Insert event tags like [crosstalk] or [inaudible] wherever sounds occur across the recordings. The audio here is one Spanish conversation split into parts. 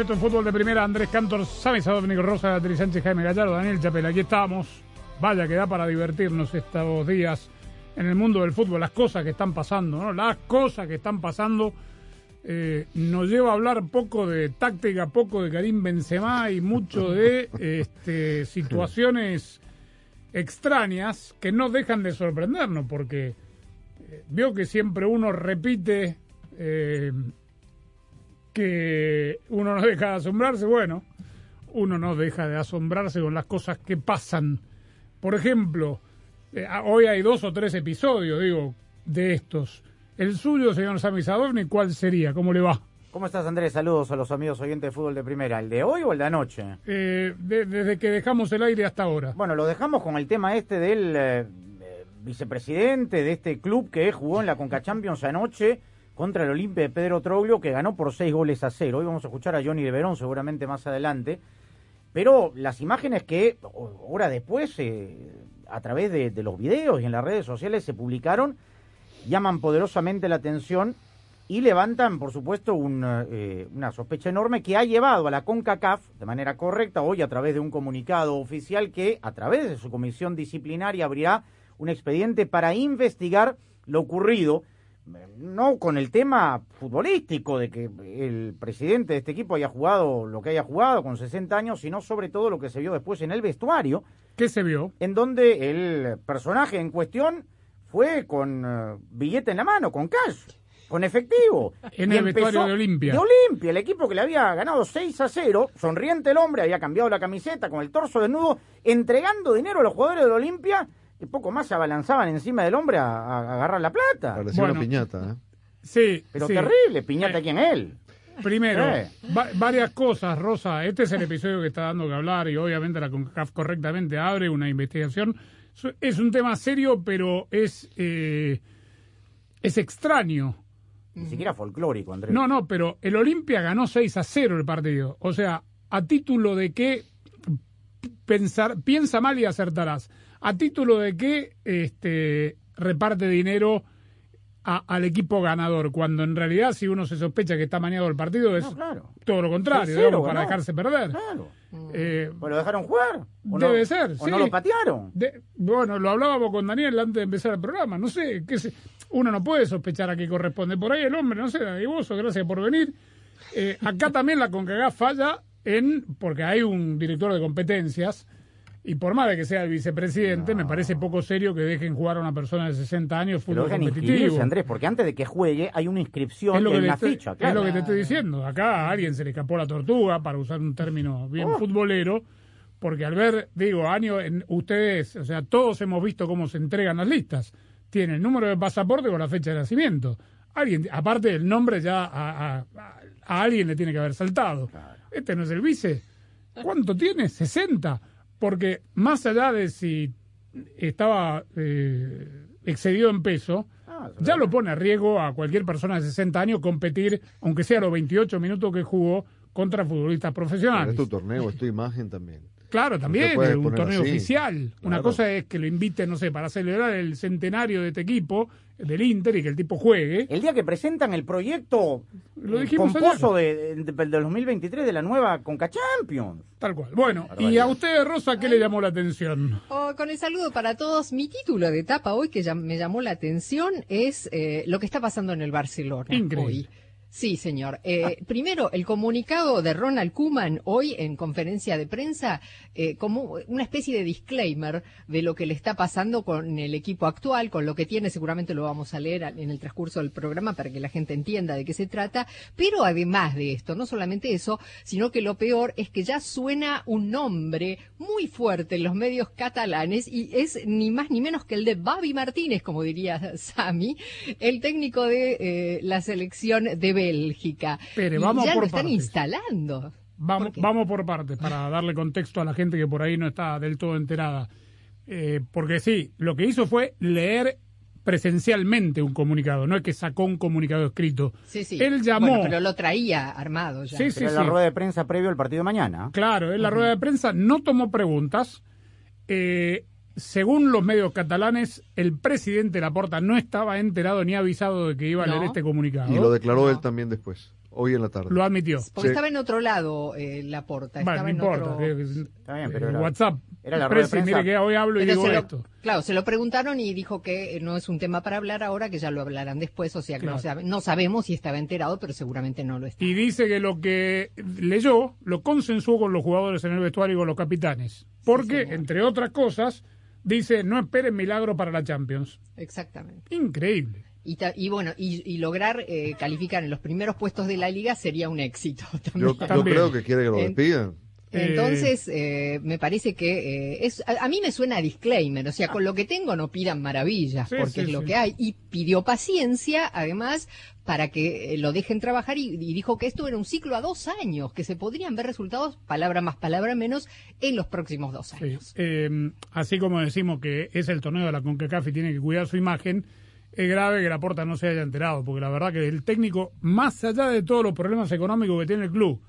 Va? Bienvenidos. Esto es Fútbol de Primera. Andrés Cantor, Sami Dominico Rosa, Beatriz Sánchez, Jaime Gallardo, Daniel Chapel. Aquí estamos. Vaya que da para divertirnos estos días en el mundo del fútbol. Las cosas que están pasando, ¿no? Las cosas que están pasando eh, nos lleva a hablar poco de táctica, poco de Karim Benzema y mucho de este, [laughs] situaciones extrañas que no dejan de sorprendernos porque eh, veo que siempre uno repite eh, que uno no deja de asombrarse. Bueno, uno no deja de asombrarse con las cosas que pasan. Por ejemplo, eh, ah, hoy hay dos o tres episodios, digo, de estos. El suyo, señor Sami Sadovni, ¿cuál sería? ¿Cómo le va? ¿Cómo estás, Andrés? Saludos a los amigos oyentes de fútbol de primera. ¿El de hoy o el de anoche? Eh, de- desde que dejamos el aire hasta ahora. Bueno, lo dejamos con el tema este del eh, eh, vicepresidente de este club que jugó en la Conca Champions anoche contra el Olimpia de Pedro Troglio, que ganó por seis goles a cero. Hoy vamos a escuchar a Johnny de Verón seguramente más adelante. Pero las imágenes que horas después, eh, a través de, los videos y en las redes sociales se publicaron, llaman poderosamente la atención y levantan, por supuesto, un, eh, una sospecha enorme que ha llevado a la CONCACAF, de manera correcta, hoy a través de un comunicado oficial que, a través de su comisión disciplinaria, abrirá un expediente para investigar lo ocurrido, no con el tema futbolístico de que el presidente de este equipo haya jugado lo que haya jugado con 60 años, sino sobre todo lo que se vio después en el vestuario, ¿Qué se vio? en donde el personaje en cuestión fue con eh, billete en la mano, con cash, con efectivo. En Y el vestuario de Olimpia. De Olimpia, el equipo que le había ganado 6 a 0, sonriente el hombre, había cambiado la camiseta con el torso desnudo, entregando dinero a los jugadores de Olimpia, y poco más se abalanzaban encima del hombre a, a agarrar la plata. Parecía Bueno. una piñata, ¿eh? Sí, Pero sí. terrible, piñata aquí en él. Primero, Eh. va- varias cosas, Rosa. Este es el episodio que está dando que hablar y obviamente la CONCACAF correctamente abre una investigación. Es un tema serio, pero es, eh, es extraño. Ni siquiera folclórico, Andrés. No, no, pero el Olimpia ganó 6 a 0 el partido. O sea, a título de que pensar, piensa mal y acertarás. A título de que este, reparte dinero a- al equipo ganador, cuando en realidad si uno se sospecha que está maniado el partido es No, claro. todo lo contrario, 6-0 digamos, para dejarse perder. Claro. Eh, ¿Pues lo dejaron jugar? ¿O Debe no? ser, ¿O sí. no lo patearon? de- bueno, lo hablábamos con Daniel antes de empezar el programa. No sé, qué sé, uno no puede sospechar a qué corresponde. Por ahí el hombre, no sé, Dadivoso, gracias por venir. Eh, acá también la CONCACAF falla en, porque hay un director de competencias, y por más de que sea el vicepresidente, me parece poco serio que dejen jugar a una persona de 60 años fútbol dejen competitivo. Andrés, porque antes de que juegue hay una inscripción Es en la estoy, ficha, es claro. lo que te estoy diciendo. Acá a alguien se le escapó la tortuga, para usar un término bien Oh. futbolero, porque al ver, digo, años, en, ustedes, o sea, todos hemos visto cómo se entregan las listas. Tiene el número de pasaporte con la fecha de nacimiento. Alguien, aparte del nombre, ya a, a- a- alguien le tiene que haber saltado. Este no es el vice. ¿Cuánto tiene? 60. Porque más allá de si estaba eh, excedido en peso, Ah, ya lo pone a riesgo a cualquier persona de 60 años competir, aunque sea los 28 minutos que jugó, contra futbolistas Pero profesionales. es tu torneo, es tu imagen también. Claro, también, es un torneo así. oficial. Una cosa es que lo inviten, no sé, para celebrar el centenario de este equipo, del Inter, y que el tipo juegue. El día que presentan el proyecto Lo eh, dijimos pomposo de, de- del 2023 de la nueva Conca Champions. Tal cual. Bueno, y a usted, Rosa, ¿qué le llamó la atención? Oh, con el saludo para todos, mi título de etapa hoy que llam- me llamó la atención es eh, lo que está pasando en el Barcelona Increíble. hoy. Sí, señor. Eh, primero, el comunicado de Ronald Koeman hoy en conferencia de prensa, eh, como una especie de disclaimer de lo que le está pasando con el equipo actual, con lo que tiene, seguramente lo vamos a leer en el transcurso del programa para que la gente entienda de qué se trata, pero además de esto, no solamente eso, sino que lo peor es que ya suena un nombre muy fuerte en los medios catalanes y es ni más ni menos que el de Babi Martínez, como diría Sami, el técnico de eh, la selección de Bélgica. Pero Y vamos ya por lo están partes. instalando. Vamos, ¿Por vamos por partes para darle contexto a la gente que por ahí no está del todo enterada. Eh, porque sí, lo que hizo fue leer presencialmente un comunicado, no es que sacó un comunicado escrito. Sí, sí. Él llamó. Bueno, pero lo traía armado ya. Sí, sí, Pero sí. la rueda de prensa previo al partido de mañana. Claro, en la rueda de prensa no tomó preguntas. Eh, según los medios catalanes, el presidente Laporta no estaba enterado ni avisado de que iba a No. leer este comunicado. Y lo declaró No. él también después, hoy en la tarde. Lo admitió. Porque Sí. estaba en otro lado eh, la porta. Bueno, no importa. otro... que- Está bien, pero eh, era- WhatsApp. era la rueda de mire que hoy hablo y digo lo- esto. claro, se lo preguntaron y dijo que eh, no es un tema para hablar ahora, que ya lo hablarán después, o sea que Claro. no, sabe- no sabemos si estaba enterado, pero seguramente no lo está. Y dice que lo que leyó lo consensuó con los jugadores en el vestuario y con los capitanes. Porque, entre otras cosas, dice no esperen milagro para la Champions. Exactamente. Increíble. Y, ta- y bueno, y, y lograr eh, calificar en los primeros puestos de la liga sería un éxito [laughs] también. Yo, yo creo que quiere que lo despidan. Entonces, eh, me parece que eh, es, a, a mí me suena a disclaimer, o sea, con lo que tengo no pidan maravillas, Sí, porque sí, es lo sí. que hay. Y pidió paciencia, además, para que eh, lo dejen trabajar y, y dijo que esto era un ciclo a dos años, que se podrían ver resultados, palabra más, palabra menos, en los próximos dos Sí. años. Eh, así como decimos que es el torneo de la CONCACAF y tiene que cuidar su imagen, es grave que la porta no se haya enterado, porque la verdad que el técnico, más allá de todos los problemas económicos que tiene el club,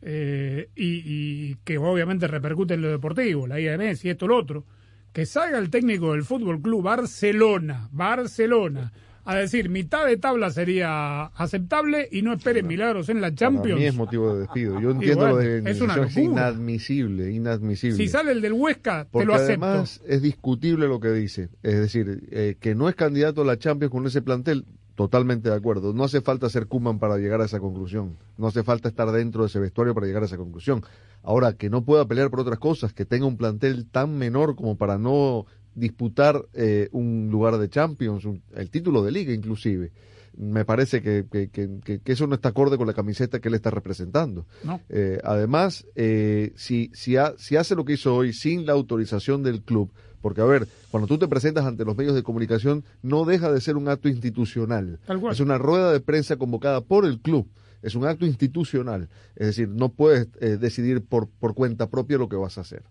eh, y, y que obviamente repercute en lo deportivo, la IANS y esto lo otro, que salga el técnico del Fútbol Club Barcelona, Barcelona, a decir mitad de tabla sería aceptable y no esperen milagros en la Para Champions. mí es motivo de despido. Yo [laughs] entiendo bueno, lo de es una es inadmisible, inadmisible. Si sale el del Huesca, te lo acepto. además es discutible lo que dice. Es decir, eh, que no es candidato a la Champions con ese plantel, totalmente de acuerdo. No hace falta ser Kuman para llegar a esa conclusión. No hace falta estar dentro de ese vestuario para llegar a esa conclusión. Ahora, que no pueda pelear por otras cosas, que tenga un plantel tan menor como para no disputar eh, un lugar de Champions, un- el título de liga inclusive. Me parece que, que- que- que- que eso no está acorde con la camiseta que él está representando. ¿no? Eh, además, eh, si, si, ha- si hace lo que hizo hoy sin la autorización del club, porque a ver, cuando tú te presentas ante los medios de comunicación, no deja de ser un acto institucional. Es una rueda de prensa convocada por el club. Es un acto institucional. Es decir, no puedes eh, decidir por, por cuenta propia lo que vas a hacer.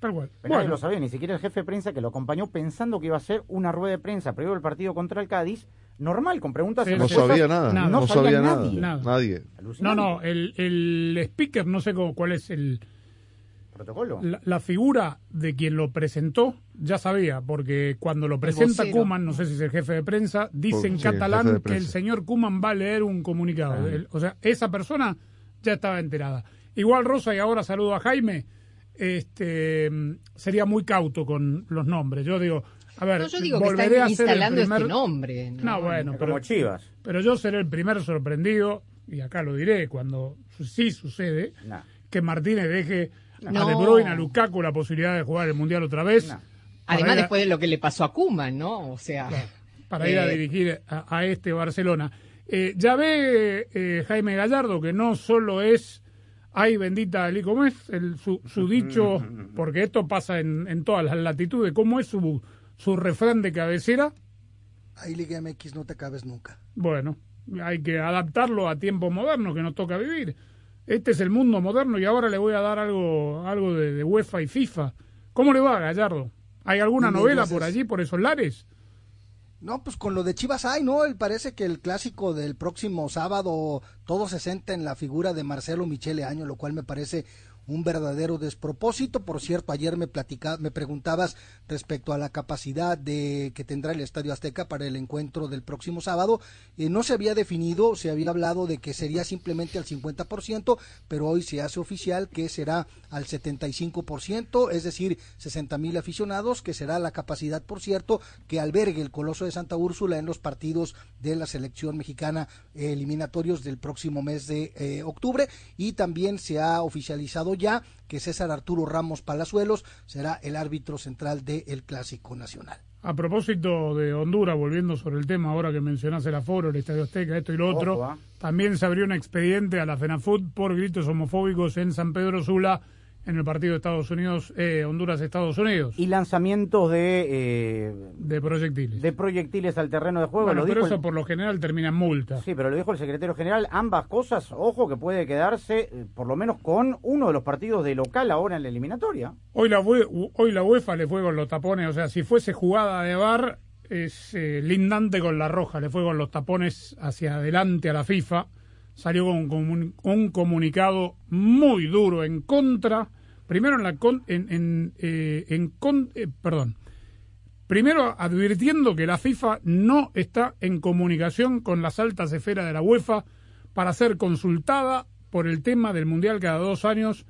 Tal cual. Pero nadie lo sabía, ni siquiera el jefe de prensa que lo acompañó pensando que iba a ser una rueda de prensa previo al partido contra el Cádiz, normal, con preguntas Sí, No sabía nada. Nada. No, No sabía, sabía nada. nadie. Nada. Nadie. no, no, el, el speaker, no sé cómo, cuál es el, Protocolo. la, la figura de quien lo presentó, ya sabía, porque cuando lo presenta. Kuman, no sé si es el jefe de prensa, dice en Sí, catalán que el señor Kuman va a leer un comunicado. Ah. El- o sea, esa persona ya estaba enterada. Igual Rosa, y ahora saludo a Jaime, este sería muy cauto con los nombres. Yo digo, a ver, No, yo digo que volveré están a ser el instalando primer... este nombre. ¿no? No, bueno, pero, como Chivas. pero yo seré el primer sorprendido, y acá lo diré cuando sí sucede, que Martínez deje a. De Bruyne, a Lukaku la posibilidad de jugar el Mundial otra vez. Además, a- después de lo que le pasó a Kuman, ¿no? O sea, para ir a Eh, dirigir a, a este Barcelona. Eh, ya ve eh, Jaime Gallardo que no solo es ay bendita Ali, ¿cómo es el, su, su dicho? [laughs] Porque esto pasa en, en todas las latitudes. ¿Cómo es su, su refrán de cabecera? Ahí Liga MX no te acabes nunca. Bueno, hay que adaptarlo a tiempos modernos que nos toca vivir. Este es el mundo moderno y ahora le voy a dar algo, algo de, de UEFA y FIFA. ¿Cómo le va, Gallardo? ¿Hay alguna novela por allí, por esos lares? No, pues con lo de Chivas hay, ¿no? El- Parece que el clásico del próximo sábado todo se centra en la figura de Marcelo Michele Año, lo cual me parece un verdadero despropósito. Por cierto, ayer me platica, me preguntabas respecto a la capacidad de que tendrá el Estadio Azteca para el encuentro del próximo sábado. Eh, no se había definido, se había hablado de que sería simplemente al 50%, pero hoy se hace oficial que será al 75%, es decir, 60 mil aficionados, que será la capacidad, por cierto, que albergue el Coloso de Santa Úrsula en los partidos de la selección mexicana eh, eliminatorios del próximo mes de eh, octubre. Y también se ha oficializado ya que César Arturo Ramos Palazuelos será el árbitro central del Clásico Nacional. A propósito de Honduras, volviendo sobre el tema ahora que mencionás el aforo, el Estadio Azteca, esto y lo otro, Ojo, ah. también se abrió un expediente a la FENAFUT por gritos homofóbicos en San Pedro Sula en el partido de Estados Unidos, eh, Honduras-Estados Unidos, Y lanzamientos de, eh, de proyectiles. de proyectiles al terreno de juego. bueno, lo pero dijo eso el- por lo general termina en multa. Sí, pero lo dijo el secretario general, ambas cosas, ojo que puede quedarse eh, por lo menos con uno de los partidos de local ahora en la eliminatoria. Hoy la, UE hoy la UEFA le fue con los tapones, o sea, si fuese jugada de bar, es eh, lindante con la roja, le fue con los tapones hacia adelante a la FIFA, salió con, un comunicado muy duro en contra, primero en la con- en, en, eh, en con- eh, perdón, primero advirtiendo que la FIFA no está en comunicación con las altas esferas de la UEFA para ser consultada por el tema del Mundial cada dos años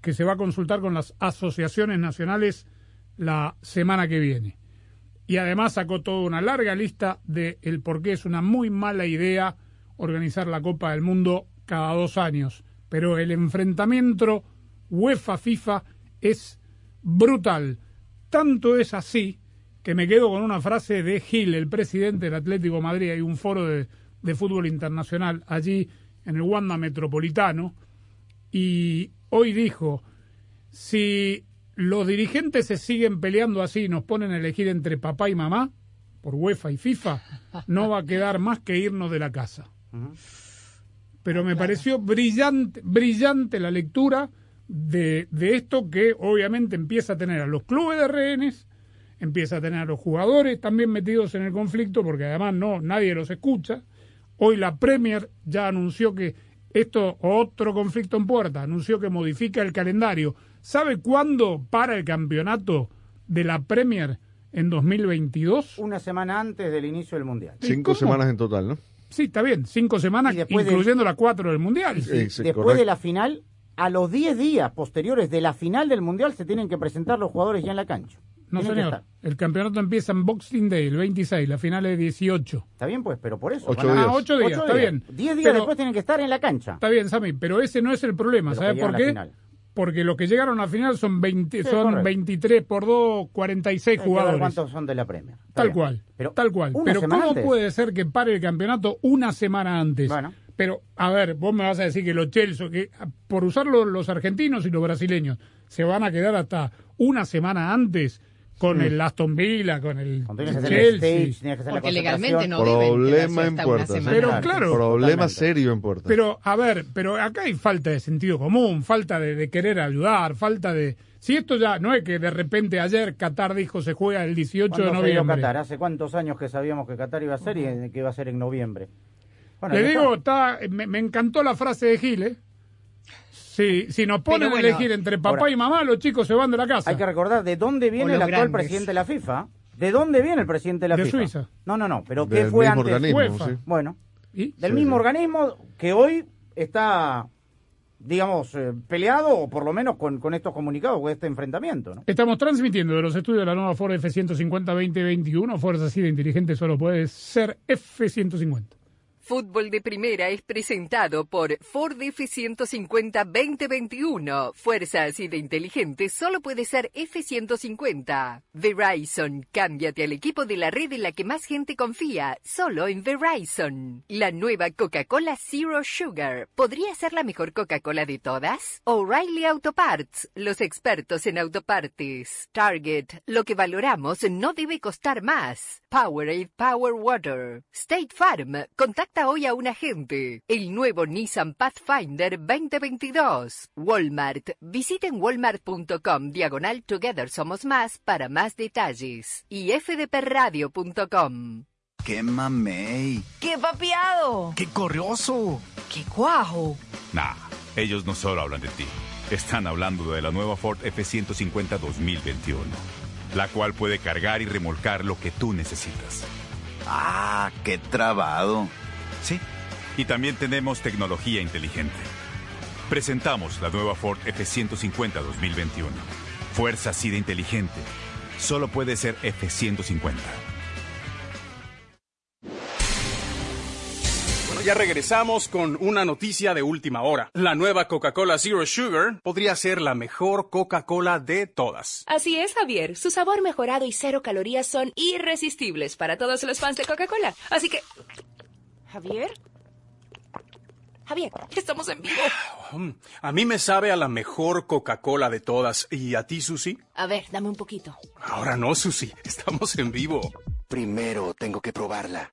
que se va a consultar con las asociaciones nacionales la semana que viene. Y además sacó toda una larga lista de el por qué es una muy mala idea organizar la Copa del Mundo cada dos años. Pero el enfrentamiento UEFA-FIFA es brutal. Tanto es así que me quedo con una frase de Gil, el presidente del Atlético Madrid. Hay un foro de, de fútbol internacional allí en el Wanda Metropolitano. Y hoy dijo, si los dirigentes se siguen peleando así y nos ponen a elegir entre papá y mamá, por UEFA y FIFA, no va a quedar más que irnos de la casa. Pero me pareció brillante, brillante la lectura de, de esto que obviamente empieza a tener a los clubes de rehenes, empieza a tener a los jugadores también metidos en el conflicto, porque además no, nadie los escucha. Hoy la Premier ya anunció que esto, otro conflicto en puerta, anunció que modifica el calendario. ¿Sabe cuándo para el campeonato de la Premier en 2022? Una semana antes del inicio del Mundial. ¿Y Cinco cómo? semanas en total, ¿no? Sí, está bien, cinco semanas, incluyendo las cuatro del Mundial. Sí, sí, Después correcto. de la final, a los 10 días posteriores de la final del Mundial se tienen que presentar los jugadores ya en la cancha. No, señor. El campeonato empieza en Boxing Day, el 26, la final es 18. Está bien, pues, pero por eso. Ocho van a- días. Ah, ocho días, Ocho está bien. 10 días Pero- después tienen que estar en la cancha. Está bien, Sammy, pero ese no es el problema. Pero ¿Sabe que por qué? Porque los que llegaron a la final son 20, Sí, son correcto. 23 por 2, 46 Hay que ver jugadores. cuántos son de la Premier. Tal bien. cual, Pero tal cual. Pero ¿cómo antes. puede ser que pare el campeonato una semana antes? Bueno. Pero, a ver, vos me vas a decir que los Chelsea, que por usarlo los argentinos y los brasileños, se van a quedar hasta una semana antes con el Aston Villa, con el Chelsea. Porque legalmente no Problema en hasta una puerta. semana. Pero Claro, Problema serio en puerta. Pero, a ver, pero acá hay falta de sentido común, falta de, de querer ayudar, falta de... Si esto ya no es que de repente ayer Qatar dijo se juega el 18 de ¿Cuándo se dio noviembre. Qatar? ¿Hace cuántos años que sabíamos que Qatar iba a ser y que iba a ser en noviembre? Bueno, Le digo, está. me, me encantó la frase de Gil, ¿eh? Si, si nos ponen bueno, a elegir entre papá ahora- y mamá, los chicos se van de la casa. Hay que recordar de dónde viene el actual grandes. presidente de la FIFA. ¿De dónde viene el presidente de la De FIFA? Suiza. No, no, no, pero ¿qué Del fue mismo antes? organismo, UEFA. sí. Bueno, ¿Y? del Sí, mismo sí. organismo que hoy está, digamos, eh, peleado o por lo menos con, con estos comunicados, con este enfrentamiento, ¿no? Estamos transmitiendo de los estudios de la nueva Ford F-150 2021. Fuerza así de inteligente solo puede ser F-150. Fútbol de Primera es presentado por Ford F-150 2021. Fuerza así de inteligente solo puede ser F-150. Verizon, cámbiate al equipo de la red en la que más gente confía, solo en Verizon. La nueva Coca-Cola Zero Sugar, ¿podría ser la mejor Coca-Cola de todas? O'Reilly Auto Parts, los expertos en autopartes. Target, lo que valoramos no debe costar más. Powerade Power Water. State Farm, contacta hoy a un agente. El nuevo Nissan Pathfinder 2022. Walmart, visiten walmart.com diagonal Together Somos Más para más detalles. Y fdpradio.com. ¡Qué mamey! ¡Qué papiado! ¡Qué corrioso! ¡Qué cuajo! Nah, ellos no solo hablan de ti. Están hablando de la nueva Ford F-150 2021, la cual puede cargar y remolcar lo que tú necesitas. Ah, qué trabado. Sí, y también tenemos tecnología inteligente. Presentamos la nueva Ford F-150 2021. Fuerza así de inteligente. Solo puede ser F-150. Bueno, ya regresamos con una noticia de última hora. La nueva Coca-Cola Zero Sugar podría ser la mejor Coca-Cola de todas. Así es, Javier. Su sabor mejorado y cero calorías son irresistibles para todos los fans de Coca-Cola. Así que... Javier. Javier, estamos en vivo. Mm, A mí me sabe a la mejor Coca-Cola de todas. ¿Y a ti, Susi? A ver, dame un poquito. Ahora no, Susi. Estamos en vivo. Primero tengo que probarla.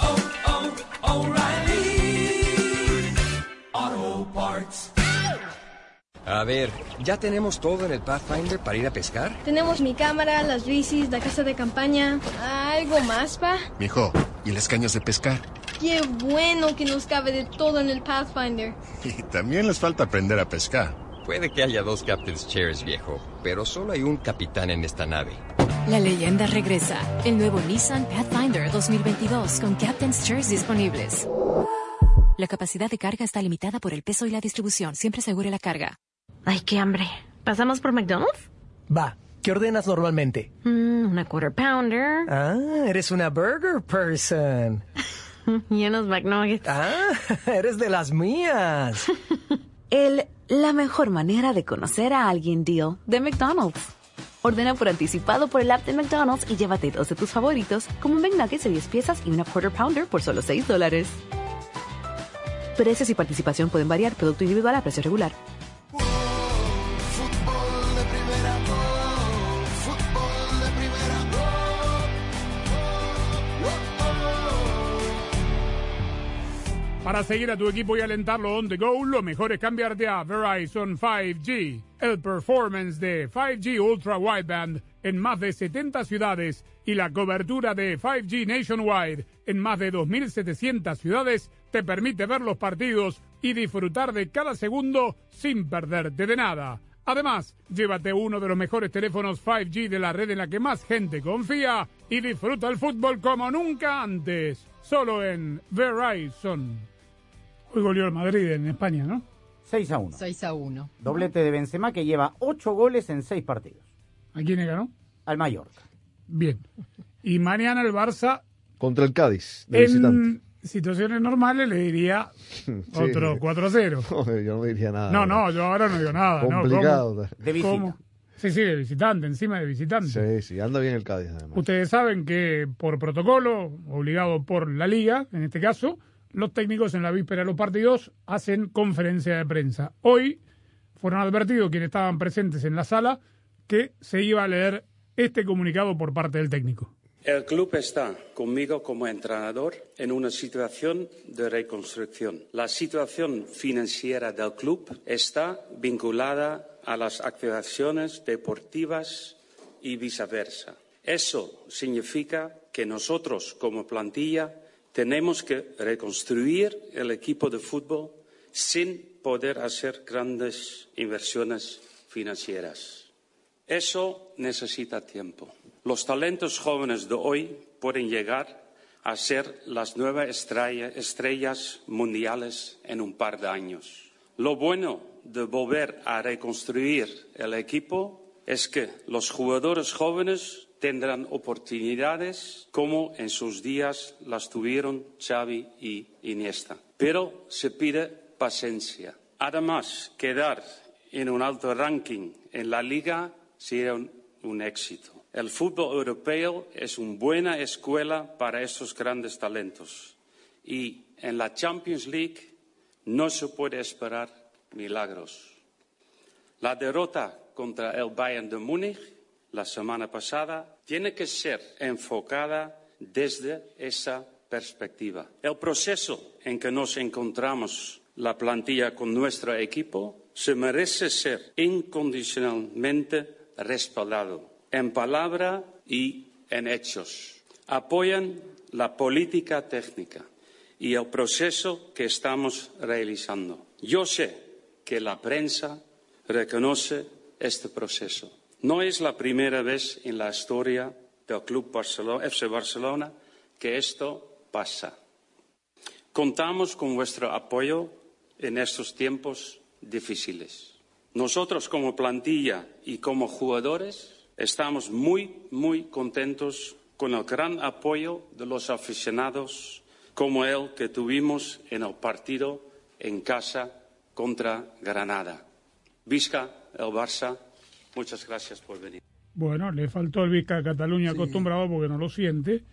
A ver, ¿ya tenemos todo en el Pathfinder para ir a pescar? Tenemos mi cámara, las bicis, la casa de campaña. ¿Algo más, pa? Mijo, ¿y las cañas de pescar? Qué bueno que nos cabe de todo en el Pathfinder. [laughs] Y también les falta aprender a pescar. Puede que haya dos Captain's Chairs, viejo, pero solo hay un capitán en esta nave. La leyenda regresa. El nuevo Nissan Pathfinder 2022 con Captain's Chairs disponibles. La capacidad de carga está limitada por el peso y la distribución. Siempre asegure la carga. Ay, qué hambre. ¿Pasamos por McDonald's? Va, ¿qué ordenas normalmente? Mm, una quarter pounder. Ah, eres una burger person. [laughs] y unos McNuggets. Ah, [laughs] eres de las mías. [laughs] El la mejor manera de conocer a alguien deal de McDonald's. Ordena por anticipado por el app de McDonald's y llévate dos de tus favoritos, como un McNuggets de 10 piezas y una quarter pounder por solo 6 dólares. Precios y participación pueden variar, producto individual a precio regular. Para seguir a tu equipo y alentarlo on the go, lo mejor es cambiarte a Verizon 5G. El performance de 5G Ultra Wideband en más de 70 ciudades y la cobertura de 5G Nationwide en más de 2.700 ciudades te permite ver los partidos y disfrutar de cada segundo sin perderte de nada. Además, llévate uno de los mejores teléfonos 5G de la red en la que más gente confía y disfruta el fútbol como nunca antes. Solo en Verizon. Hoy goleó el Madrid en España, ¿no? 6 a 1. 6 a 1. Doblete de Benzema que lleva 8 goles en 6 partidos. ¿A quién le ganó? Al Mallorca. Bien. Y mañana el Barça, Contra el Cádiz, de visitante. en situaciones normales, le diría [laughs] otro 4 a 0. No, [laughs] yo no diría nada. No, no, yo ahora no digo nada. no, Complicado. ¿cómo? De visita. ¿Cómo? Sí, sí, de visitante, encima de visitante. Sí, sí, anda bien el Cádiz además. Ustedes saben que por protocolo, obligado por la liga, en este caso, los técnicos en la víspera de los partidos hacen conferencia de prensa. Hoy fueron advertidos quienes estaban presentes en la sala que se iba a leer este comunicado por parte del técnico. El club está conmigo como entrenador en una situación de reconstrucción. La situación financiera del club está vinculada a las activaciones deportivas y viceversa. Eso significa que nosotros como plantilla tenemos que reconstruir el equipo de fútbol sin poder hacer grandes inversiones financieras. Eso necesita tiempo. Los talentos jóvenes de hoy pueden llegar a ser las nuevas estrella- estrellas mundiales en un par de años. Lo bueno de volver a reconstruir el equipo es que los jugadores jóvenes tendrán oportunidades como en sus días las tuvieron Xavi y Iniesta. Pero se pide paciencia. Además, quedar en un alto ranking en la liga sería un, éxito. El fútbol europeo es una buena escuela para estos grandes talentos y en la Champions League no se puede esperar milagros. La derrota contra el Bayern de Múnich la semana pasada tiene que ser enfocada desde esa perspectiva. El proceso en que nos encontramos la plantilla con nuestro equipo se merece ser incondicionalmente respaldado en palabra y en hechos. Apoyan la política técnica y el proceso que estamos realizando. Yo sé que la prensa reconoce este proceso. No es la primera vez en la historia del Club Barcelona, FC Barcelona que esto pasa. Contamos con vuestro apoyo en estos tiempos difíciles. Nosotros como plantilla y como jugadores estamos muy, muy contentos con el gran apoyo de los aficionados como el que tuvimos en el partido en casa contra Granada. Visca el Barça, muchas gracias por venir. Bueno, le faltó el Vizca de Cataluña acostumbrado porque no lo siente.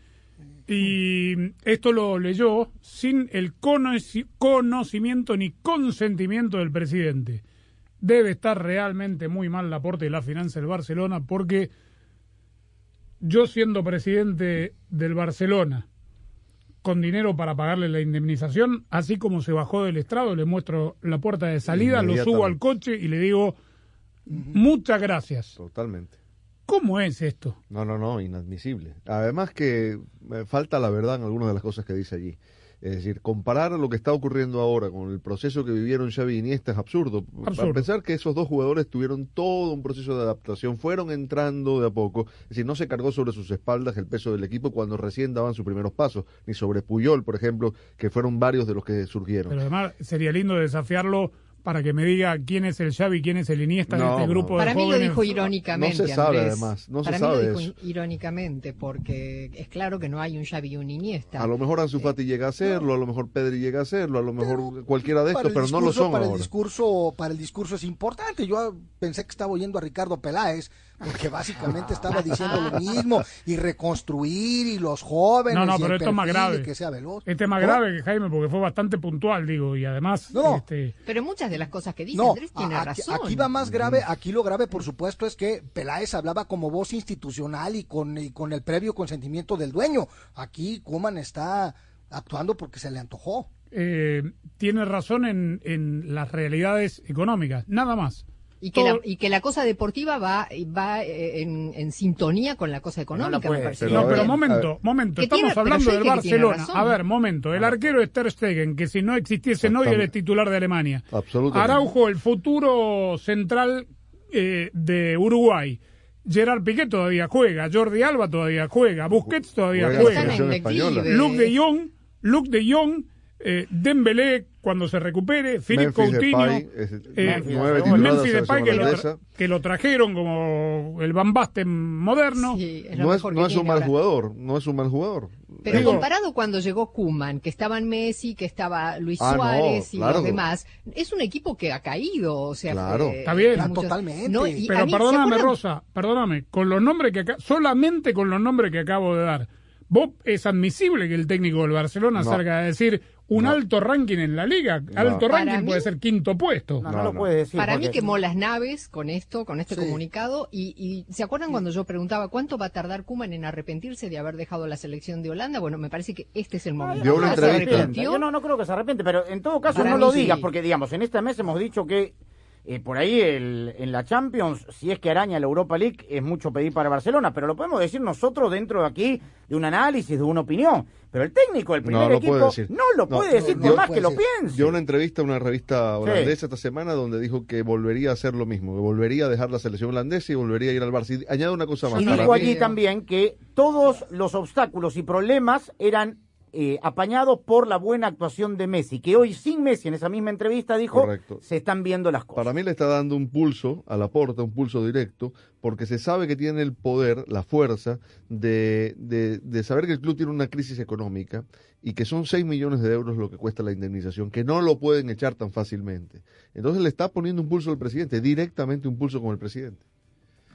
Y esto lo leyó sin el conoci- conocimiento ni consentimiento del presidente. Debe estar realmente muy mal la aporte de la finanza del Barcelona porque yo siendo presidente del Barcelona con dinero para pagarle la indemnización, así como se bajó del estrado, le muestro la puerta de salida, lo subo al coche y le digo muchas gracias. Totalmente. ¿Cómo es esto? No, no, no, inadmisible. Además que eh, falta la verdad en algunas de las cosas que dice allí. Es decir, comparar lo que está ocurriendo ahora con el proceso que vivieron Xavi y Iniesta es absurdo. Absurdo. pensar que esos dos jugadores tuvieron todo un proceso de adaptación, fueron entrando de a poco. Es decir, no se cargó sobre sus espaldas el peso del equipo cuando recién daban sus primeros pasos, ni sobre Puyol, por ejemplo, que fueron varios de los que surgieron. Pero además sería lindo desafiarlo para que me diga quién es el Xavi, quién es el Iniesta de No, este no. grupo Para de mí lo dijo irónicamente. No se sabe, Andrés. además, no se Para sabe mí lo dijo eso. irónicamente, porque es claro que no hay un Xavi y un Iniesta. A lo mejor Ansu Fati llega a hacerlo, a lo mejor Pedri llega a hacerlo, a lo mejor cualquiera de Para estos, el pero no lo son para el ahora. discurso para el discurso es importante yo pensé que estaba oyendo a Ricardo Peláez porque básicamente estaba diciendo lo [laughs] mismo y reconstruir y los jóvenes No, no, y pero esto es más grave. que sea veloz Este es más ¿No? grave que Jaime porque fue bastante puntual, digo, y además... No, no. este, Pero muchas de las cosas que dice No, Andrés tiene a- aquí, razón. aquí va más grave, aquí lo grave por supuesto es que Peláez hablaba como voz institucional y con, y con el previo consentimiento del dueño. Aquí Kuman está actuando porque se le antojó. eh, tiene razón en, en las realidades económicas, nada más. Y que, la, y que la cosa deportiva va, va eh, en, en sintonía con la cosa económica, me parece. no, bien. pero momento, momento, estamos tiene- pero hablando del Barcelona. A ¿no? ver, momento, el arquero es Ter Stegen, que si no existiese no, él es titular de Alemania. Absolutamente. Araujo, el futuro central eh, de Uruguay. Gerard Piqué todavía juega, Jordi Alba todavía juega, Busquets todavía Juega juega. Luke de Jong, Luke de Jong, eh, Dembélé cuando se recupere, Philippe Memphis Coutinho, Depay, es- eh, Memphis Depay que lo, que trajeron como el Van Basten moderno. No es, no es un mal jugador, no es un mal jugador. Pero Digo- comparado cuando llegó Kuman, que estaban Messi, que estaba Luis Ah, no, Suárez y claro. los demás, es un equipo que ha caído, o sea, Claro. eh, Está bien. muchos- Totalmente. No, y a Pero mí, ¿se perdóname? Rosa, perdóname, con los nombres que acá, solamente con los nombres que acabo de dar, vos es admisible que el técnico del Barcelona No. salga a decir un No. alto ranking en la liga. Alto Para ranking mí- puede ser quinto puesto. No, no, No, lo no. puede decir. Para mí quemó las naves con esto, con este Sí. comunicado, y, y ¿se acuerdan cuando yo preguntaba cuánto va a tardar Kuman en arrepentirse de haber dejado la selección de Holanda? Bueno, me parece que este es el momento. Dio una ¿Se entrevista. arrepintió? Yo no, no creo que se arrepiente, pero en todo caso Para no lo sí. digas, porque digamos, en este mes hemos dicho que eh, por ahí el- en la Champions, si es que araña la Europa League, es mucho pedir para Barcelona, pero lo podemos decir nosotros dentro de aquí de un análisis, de una opinión. Pero el técnico del primer No equipo puede decir. no lo puede no, decir no por más que lo piense. Dio una entrevista a una revista holandesa esta semana donde dijo que volvería a hacer lo mismo, que volvería a dejar la selección holandesa y volvería a ir al Barça. Y añade una cosa más. Y dijo allí también que todos los obstáculos y problemas eran eh, apañados por la buena actuación de Messi, que hoy sin Messi en esa misma entrevista dijo Correcto. se están viendo las cosas. Para mí le está dando un pulso a la porta, un pulso directo, porque se sabe que tiene el poder, la fuerza de, de, de saber que el club tiene una crisis económica y que son 6 millones de euros lo que cuesta la indemnización, que no lo pueden echar tan fácilmente. Entonces le está poniendo un pulso al presidente, directamente un pulso con el presidente.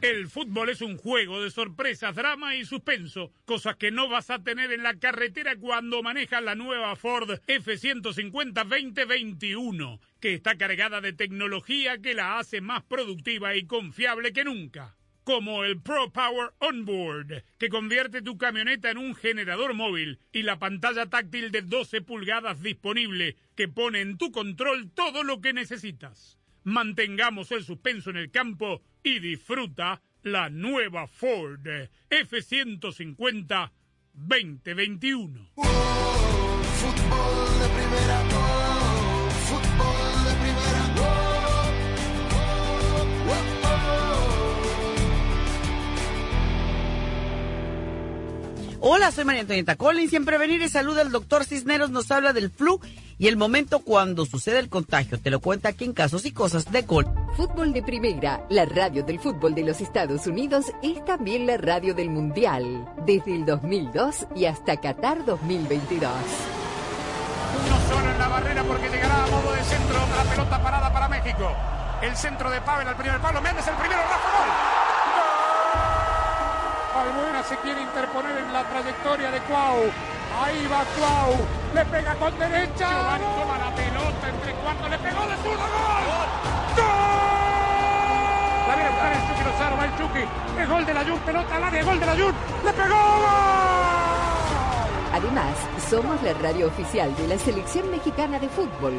El fútbol es un juego de sorpresas, drama y suspenso, cosas que no vas a tener en la carretera cuando manejas la nueva Ford F150 2021, que está cargada de tecnología que la hace más productiva y confiable que nunca. Como el Pro Power Onboard, que convierte tu camioneta en un generador móvil, y la pantalla táctil de 12 pulgadas disponible, que pone en tu control todo lo que necesitas. Mantengamos el suspenso en el campo y disfruta la nueva Ford F150 2021. Fútbol de primera, Hola, soy María Antonieta Collins. Siempre venir y saluda al doctor Cisneros. Nos habla del flu y el momento cuando sucede el contagio. Te lo cuenta aquí en Casos y Cosas de Col. Fútbol de Primera, la radio del fútbol de los Estados Unidos, es también la radio del Mundial, desde el 2002 y hasta Qatar 2022. Uno solo en la barrera porque llegará a modo de centro. La pelota parada para México. El centro de Pavel al primer palo. Méndez el primero. Rafa gol. Albuena se quiere interponer en la trayectoria de Cuau. Ahí va Cuau. Le pega con derecha. Giovanni toma la pelota entre cuartos. Le pegó de zurda. ¡Gol! ¡Gol! La viene a buscar el Chucky Lozano. Va el Chucky. Es gol de la Jun. Pelota al área. Gol de la Jun. Le pegó. ¡Gol! Además, somos la radio oficial de la Selección Mexicana de Fútbol.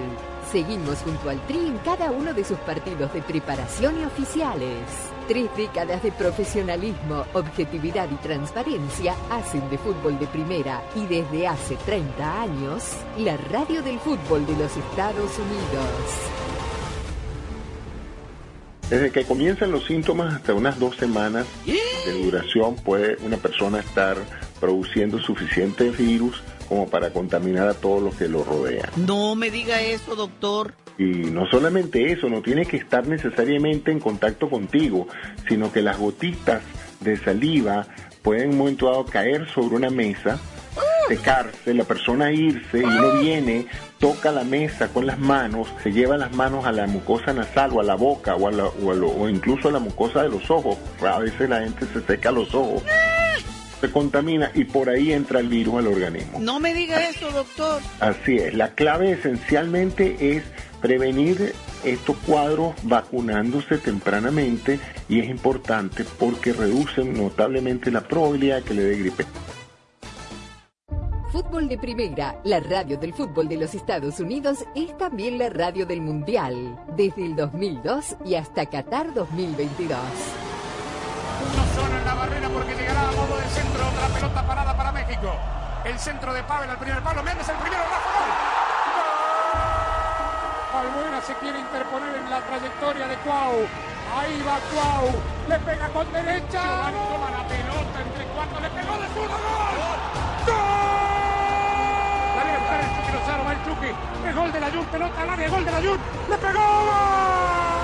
Seguimos junto al Tri en cada uno de sus partidos de preparación y oficiales. Tres décadas de profesionalismo, objetividad y transparencia hacen de fútbol de primera y desde hace 30 años, la radio del fútbol de los Estados Unidos. Desde que comienzan los síntomas hasta unas dos semanas de duración puede una persona estar produciendo suficiente virus como para contaminar a todos los que lo rodean. No me diga eso, doctor. Y no solamente eso, no tiene que estar necesariamente en contacto contigo, sino que las gotitas de saliva pueden en un momento dado caer sobre una mesa, secarse, la persona irse y uno viene, toca la mesa con las manos, se lleva las manos a la mucosa nasal o a la boca o, a la- o a lo- o incluso a la mucosa de los ojos. A veces la gente se seca los ojos, se contamina y por ahí entra el virus al organismo. No me diga eso, doctor. Así es, la clave esencialmente es prevenir estos cuadros vacunándose tempranamente y es importante porque reducen notablemente la probabilidad de que le dé gripe. Fútbol de Primera, la radio del fútbol de los Estados Unidos, es también la radio del Mundial, desde el 2002 y hasta Qatar 2022. Uno solo en la barrera pelota parada para México. El centro de Pavel al primer palo. Méndez el primero. Rafa gol. Albuena se quiere interponer en la trayectoria de Cuau. Ahí va Cuau. Le pega con derecha. Giovanni toma la pelota entre cuartos. Le pegó de zurda. ¡Gol! ¡Gol! Viene a el Chucky Lozano. Va el Chucky. Es gol de la Jun. Pelota al área. Gol de la Jun. Le pegó. ¡Gol!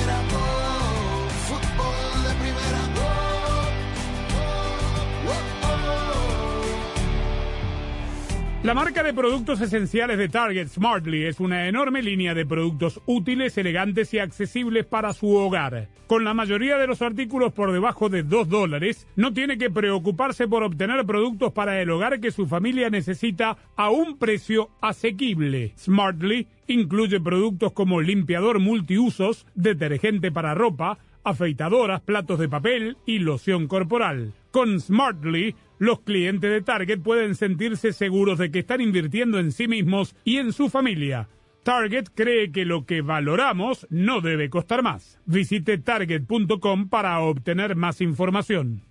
Fútbol de La marca de productos esenciales de Target Smartly es una enorme línea de productos útiles, elegantes y accesibles para su hogar. Con la mayoría de los artículos por debajo de 2 dólares, no tiene que preocuparse por obtener productos para el hogar que su familia necesita a un precio asequible. Smartly incluye productos como limpiador multiusos, detergente para ropa, afeitadoras, platos de papel y loción corporal. Con Smartly, los clientes de Target pueden sentirse seguros de que están invirtiendo en sí mismos y en su familia. Target cree que lo que valoramos no debe costar más. Visite target.com para obtener más información.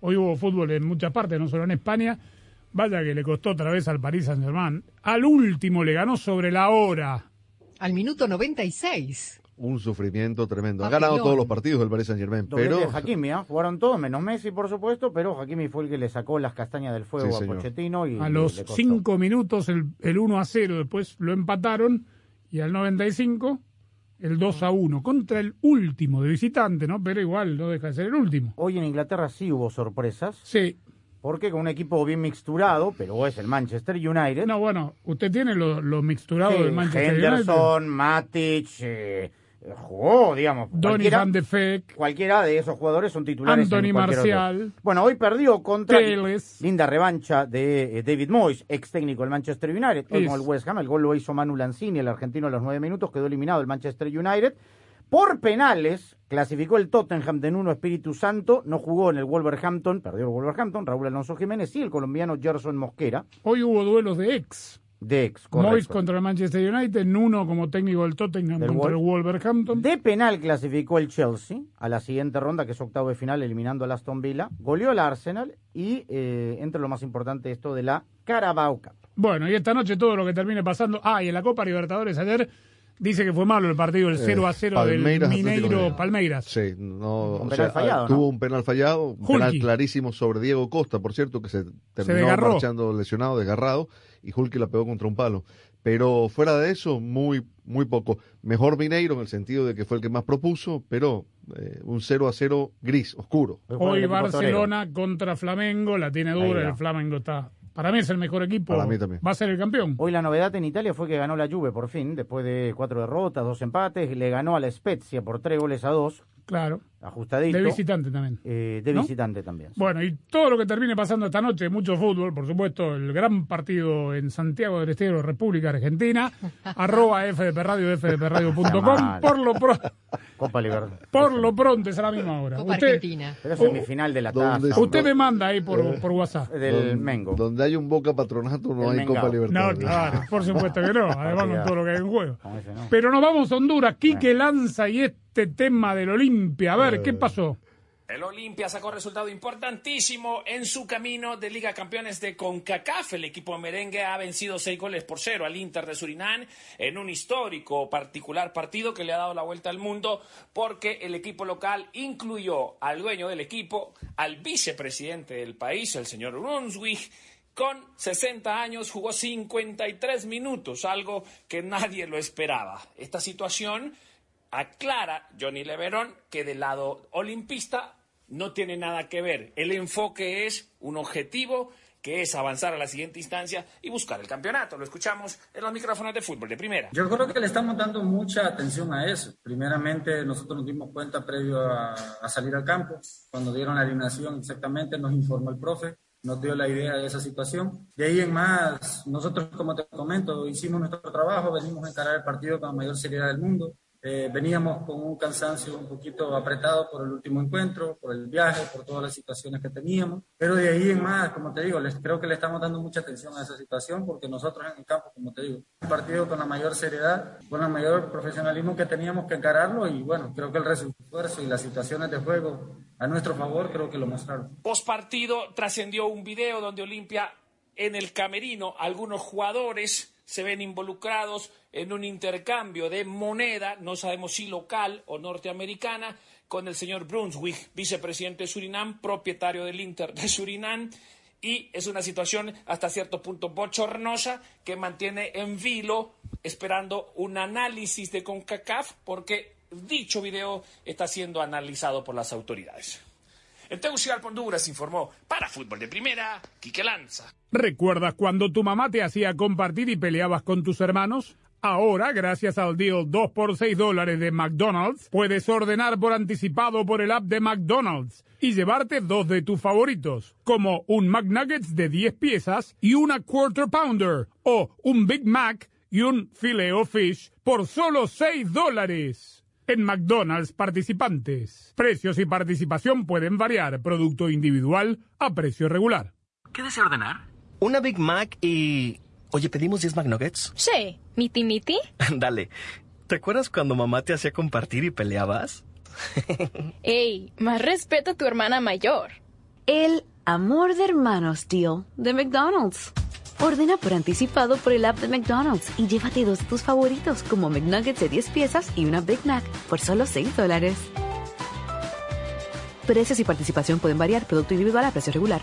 Hoy hubo fútbol en muchas partes, no solo en España. Vaya que le costó otra vez al Paris Saint-Germain. Al último le ganó sobre la hora. Al minuto 96. Un sufrimiento tremendo. Ha ganado todos los partidos del Paris Saint Germain, pero Hakimi, ¿ah? jugaron todos, menos Messi, por supuesto, pero Hakimi fue el que le sacó las castañas del fuego Sí, a. Pochettino y A los le costó. cinco minutos el, el 1 a 0, después lo empataron y al 95 el 2 a 1 contra el último de visitante, ¿no? Pero igual no deja de ser el último. Hoy en Inglaterra sí hubo sorpresas. Sí. Porque con un equipo bien mixturado, pero es el Manchester United. No, bueno, usted tiene lo, lo mixturado Sí, del Manchester United. Henderson, Matic, eh, jugó, digamos. Donny van de Beek, Cualquiera de esos jugadores son titulares. en Anthony otro. Marcial, Bueno, hoy perdió contra Teles. linda revancha de eh, David Moyes, ex técnico del Manchester United, hoy el West Ham. El gol lo hizo Manu Lanzini, el argentino, a los nueve minutos. Quedó eliminado el Manchester United. Por penales, clasificó el Tottenham de Nuno Espíritu Santo. No jugó en el Wolverhampton, perdió el Wolverhampton. Raúl Alonso Jiménez y el colombiano Gerson Mosquera, hoy hubo duelos de ex. De ex. Moyes contra el Manchester United, Nuno como técnico del Tottenham Del contra el Wolverhampton. De penal clasificó el Chelsea a la siguiente ronda, que es octavo de final, eliminando al Aston Villa. Goleó al Arsenal y eh, entre lo más importante esto de la Carabao Cup. Bueno, y esta noche todo lo que termine pasando. Ah, y en la Copa Libertadores ayer dice que fue malo el partido, el Eh, 0 a 0 del Palmeiras, Mineiro. Palmeiras. Sí, no, Un o penal sea, fallado, ¿no? tuvo un penal fallado, un Hulky. penal clarísimo sobre Diego Costa, por cierto, que se terminó marchando lesionado, desgarrado, y Hulky la pegó contra un palo. Pero fuera de eso, muy muy poco. Mejor Mineiro en el sentido de que fue el que más propuso, pero eh, un 0 a 0 gris, oscuro. Hoy Barcelona contra Flamengo, la tiene dura, el Flamengo está. Para mí es el mejor equipo. Para mí también. Va a ser el campeón. Hoy la novedad en Italia fue que ganó la Juve por fin, después de cuatro derrotas, dos empates, le ganó a la Spezia por tres goles a dos, Claro. ajustadito. De visitante también. Eh, de ¿no? visitante también. Bueno, y todo lo que termine pasando esta noche, mucho fútbol, por supuesto, el gran partido en Santiago del Estero, República Argentina, [laughs] arroba FDP Radio, fdpradio.com, por lo, pro- Copa Libertad. por lo pronto es a la misma hora. Copa Usted, Argentina. Pero es semifinal de la ¿Dónde taza. usted me manda ahí por, por WhatsApp. Del Donde- Mengo. Donde hay un Boca Patronato no El hay Copa Mengao. No, claro, por supuesto que no, además con todo lo que hay en juego. Pero nos vamos a Honduras, Quique Lanza y este tema del Olimpia. A ver, ¿qué pasó? El Olimpia sacó resultado importantísimo en su camino de Liga Campeones de CONCACAF. El equipo merengue ha vencido seis goles por cero al Inter de Surinam en un histórico particular partido que le ha dado la vuelta al mundo porque el equipo local incluyó al dueño del equipo, al vicepresidente del país, el señor Brunswick, con 60 años jugó 53 minutos, algo que nadie lo esperaba. Esta situación aclara Johnny Leverón que del lado olimpista no tiene nada que ver. El enfoque es un objetivo que es avanzar a la siguiente instancia y buscar el campeonato. Lo escuchamos en los micrófonos de fútbol de primera. Yo creo que le estamos dando mucha atención a eso. Primeramente, nosotros nos dimos cuenta previo a, salir al campo, cuando dieron la alineación exactamente, nos informó el profe, nos dio la idea de esa situación. De ahí en más, nosotros, como te comento, hicimos nuestro trabajo, venimos a encarar el partido con la mayor seriedad del mundo. Eh, veníamos con un cansancio un poquito apretado por el último encuentro, por el viaje, por todas las situaciones que teníamos. Pero de ahí en más, como te digo, les, creo que le estamos dando mucha atención a esa situación porque nosotros en el campo, como te digo, un partido con la mayor seriedad, con el mayor profesionalismo que teníamos que encararlo y bueno, creo que el resultado y las situaciones de juego a nuestro favor creo que lo mostraron. Post partido trascendió un video donde Olimpia en el camerino, algunos jugadores se ven involucrados en un intercambio de moneda, no sabemos si local o norteamericana, con el señor Brunswick, vicepresidente de Surinam, propietario del Inter de Surinam, y es una situación hasta cierto punto bochornosa que mantiene en vilo esperando un análisis de CONCACAF porque dicho video está siendo analizado por las autoridades. En Tegucigalpa, Honduras, informó para Fútbol de Primera, Quique Lanza. ¿Recuerdas cuando tu mamá te hacía compartir y peleabas con tus hermanos? Ahora, gracias al deal 2 por 6 dólares de McDonald's, puedes ordenar por anticipado por el app de McDonald's y llevarte dos de tus favoritos, como un McNuggets de 10 piezas y una Quarter Pounder, o un Big Mac y un Filet o Fish por solo 6 dólares. En McDonald's participantes. Precios y participación pueden variar. Producto individual a precio regular. ¿Qué desea ordenar? Una Big Mac y... Oye, ¿pedimos 10 McNuggets? Sí. ¿Miti miti? [laughs] Dale. ¿Te acuerdas cuando mamá te hacía compartir y peleabas? [laughs] Ey, más respeto a tu hermana mayor. El amor de hermanos deal de McDonald's. Ordena por anticipado por el app de McDonald's y llévate dos de tus favoritos como McNuggets de 10 piezas y una Big Mac por solo 6 dólares. Precios y participación pueden variar. Producto individual a precio regular.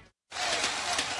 you.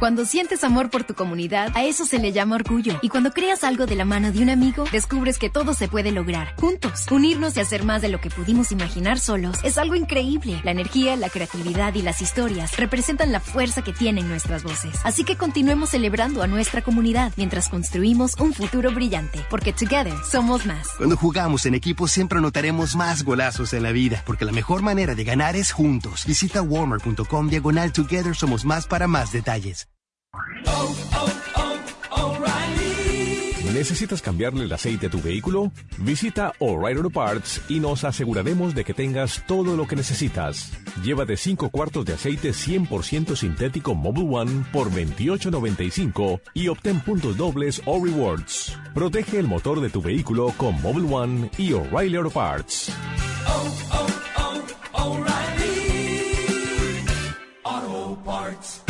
Cuando sientes amor por tu comunidad, a eso se le llama orgullo. Y cuando creas algo de la mano de un amigo, descubres que todo se puede lograr. Juntos, unirnos y hacer más de lo que pudimos imaginar solos es algo increíble. La energía, la creatividad y las historias representan la fuerza que tienen nuestras voces. Así que continuemos celebrando a nuestra comunidad mientras construimos un futuro brillante. Porque together somos más. Cuando jugamos en equipo siempre anotaremos más golazos en la vida, porque la mejor manera de ganar es juntos. Visita warmer.com diagonal together somos más para más detalles. ¿Necesitas cambiarle el aceite a tu vehículo? Visita O'Reilly Auto Parts y nos aseguraremos de que tengas todo lo que necesitas. Llévate 5 cuartos de aceite 100% sintético Mobile One por $28.95 y obtén puntos dobles o rewards. Protege el motor de tu vehículo con Mobile One y O'Reilly Auto Parts. Auto Parts.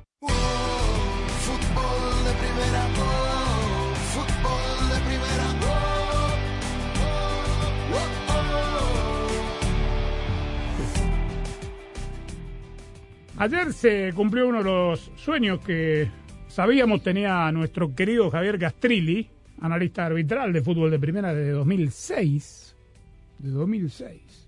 Ayer se cumplió uno de los sueños que sabíamos tenía nuestro querido Javier Gastrilli, analista arbitral de fútbol de primera desde 2006. De 2006.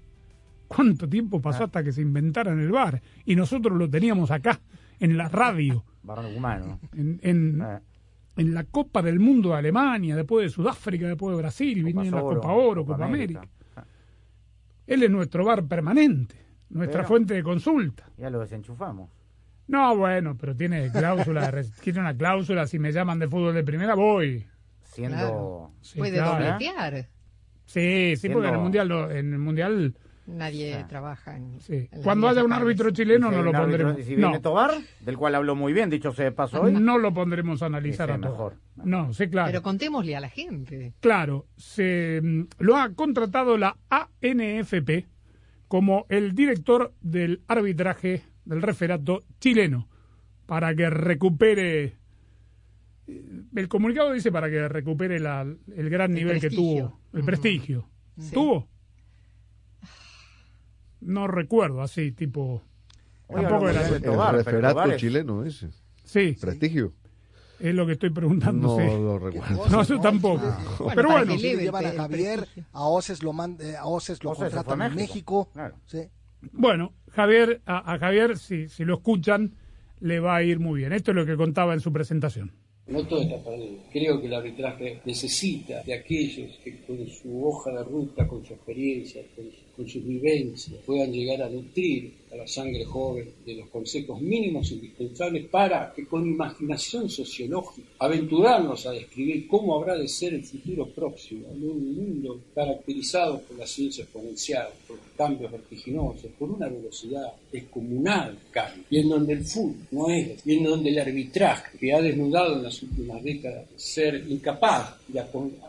¿Cuánto tiempo pasó hasta que se inventara en el bar? Y nosotros lo teníamos acá, en la radio. Varón humano. En, en, Eh. en la Copa del Mundo de Alemania, después de Sudáfrica, después de Brasil, vino en la Copa Oro, Copa Copa, América. América. Él es nuestro bar permanente, nuestra Pero- fuente de consulta. Ya lo desenchufamos. No, bueno, pero tiene cláusula, tiene una cláusula, si me llaman de fútbol de primera, voy. Siendo. Claro. Sí, Puede claro. dobletear. Sí, sí, Siendo- porque en el Mundial, no- en el mundial Nadie trabaja en. sí. en Cuando haya un árbitro chileno Si no lo árbitro- pondremos. Si viene No, Tobar, del cual habló muy bien, dicho sea de paso hoy. no lo pondremos a analizar a mejor. No, sí, claro. Pero contémosle a la gente. Claro, se lo ha contratado la ANFP como el director del arbitraje del referato chileno para que recupere eh, el comunicado dice para que recupere la- el gran El nivel que tuvo, el prestigio. Sí. ¿Tuvo? No recuerdo así, tipo Hoy tampoco era El pero referato chileno ese. Sí, Prestigio. Es lo que estoy preguntando. No lo recuerdo. No, yo tampoco. Bueno, Pero bueno, Sí, llevan a Javier, a Oces lo, man- eh, a Oces lo Oces contratan en México. México. Claro. Sí. Bueno, Javier, a, a Javier, si, si lo escuchan, le va a ir muy bien. Esto es lo que contaba en su presentación. No todo está perdido. Creo que el arbitraje necesita de aquellos que con su hoja de ruta, con su experiencia, con, con sus vivencias, puedan llegar a nutrir a la sangre joven de los consejos mínimos indispensables para que con imaginación sociológica aventurarnos a describir cómo habrá de ser el futuro próximo en un mundo caracterizado por la ciencia exponencial, por cambios vertiginosos, por una velocidad descomunal y en donde el fútbol no es, y en donde el arbitraje, que ha desnudado en las últimas décadas ser incapaz de,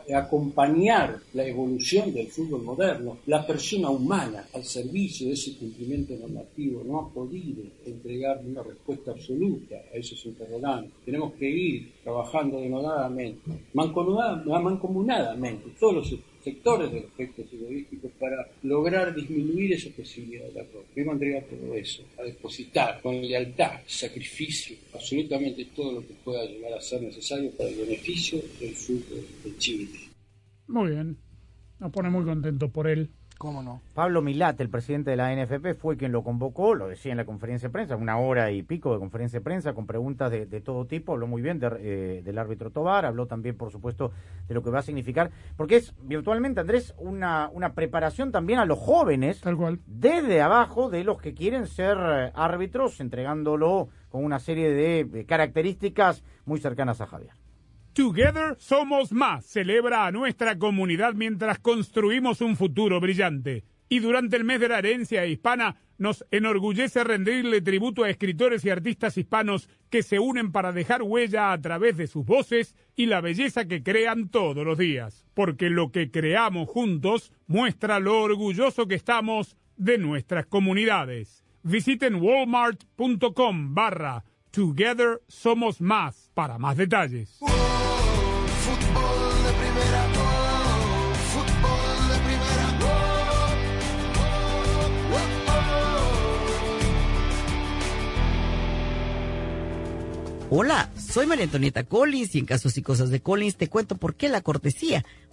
de acompañar la evolución del fútbol moderno, la persona humana al servicio de ese cumplimiento normativo no ha podido entregar una respuesta absoluta a esos interrogantes. Tenemos que ir trabajando denodadamente, mancomunada- mancomunadamente, todos los sectores del espectro periodístico para lograr disminuir esa posibilidad de error. Yo entregar todo eso, a depositar con lealtad, sacrificio, absolutamente todo lo que pueda llegar a ser necesario para el beneficio del fútbol de Chile. Muy bien. Nos pone muy contentos por él. ¿Cómo no? Pablo Milat, el presidente de la NFP, fue quien lo convocó, lo decía en la conferencia de prensa, una hora y pico de conferencia de prensa con preguntas de, de todo tipo, habló muy bien de, eh, del árbitro Tobar, habló también, por supuesto, de lo que va a significar, porque es virtualmente, Andrés, una, una preparación también a los jóvenes, Tal cual. desde abajo, de los que quieren ser eh, árbitros, entregándolo con una serie de características muy cercanas a Javier. Together somos más. Celebra a nuestra comunidad mientras construimos un futuro brillante. Y durante el mes de la herencia hispana, nos enorgullece rendirle tributo a escritores y artistas hispanos que se unen para dejar huella a través de sus voces y la belleza que crean todos los días, porque lo que creamos juntos muestra lo orgulloso que estamos de nuestras comunidades. Visiten walmart.com barra Together Somos Más para más detalles. Hola, soy María Antonieta Collins y en Casos y Cosas de Collins te cuento por qué la cortesía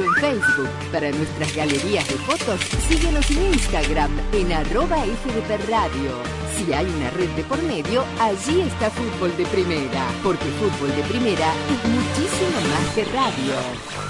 En Facebook. Para nuestras galerías de fotos, síguenos en Instagram en arroba FDP Radio. Si hay una red de por medio, allí está Fútbol de Primera, porque Fútbol de Primera es muchísimo más que radio.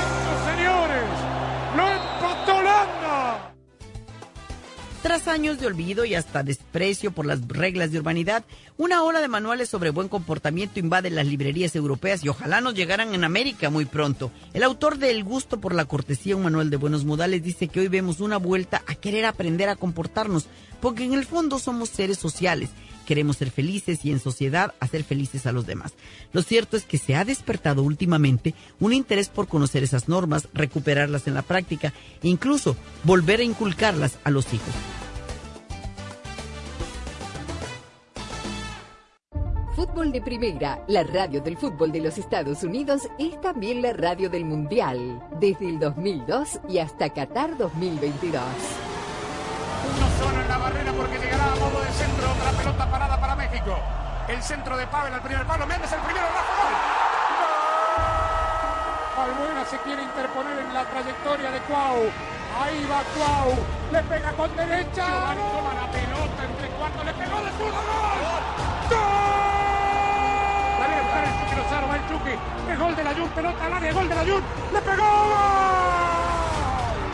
Tras años de olvido y hasta desprecio por las reglas de urbanidad, una ola de manuales sobre buen comportamiento invade las librerías europeas y ojalá nos llegaran en América muy pronto. El autor de El gusto por la cortesía, un manual de buenos modales, dice que hoy vemos una vuelta a querer aprender a comportarnos, porque en el fondo somos seres sociales. Queremos ser felices y en sociedad hacer felices a los demás. Lo cierto es que se ha despertado últimamente un interés por conocer esas normas, recuperarlas en la práctica e incluso volver a inculcarlas a los hijos. Fútbol de Primera, la radio del fútbol de los Estados Unidos, es también la radio del Mundial, desde el 2002 y hasta Qatar 2022. Barrera porque llegará a modo de centro. Otra pelota parada para México. El centro de Pavel al primer palo. Méndez el primero. Rafa gol. Albuena se quiere interponer en la trayectoria de Cuau. Ahí va Cuau. Le pega con derecha. Giovanni toma la pelota entre cuartos. Le pegó de zurdo. ¡Gol! ¡Gol! El Chucky Lozano. Va el Chucky. Es gol de la Jun. Pelota al área. Gol de la Jun. ¡Le pegó!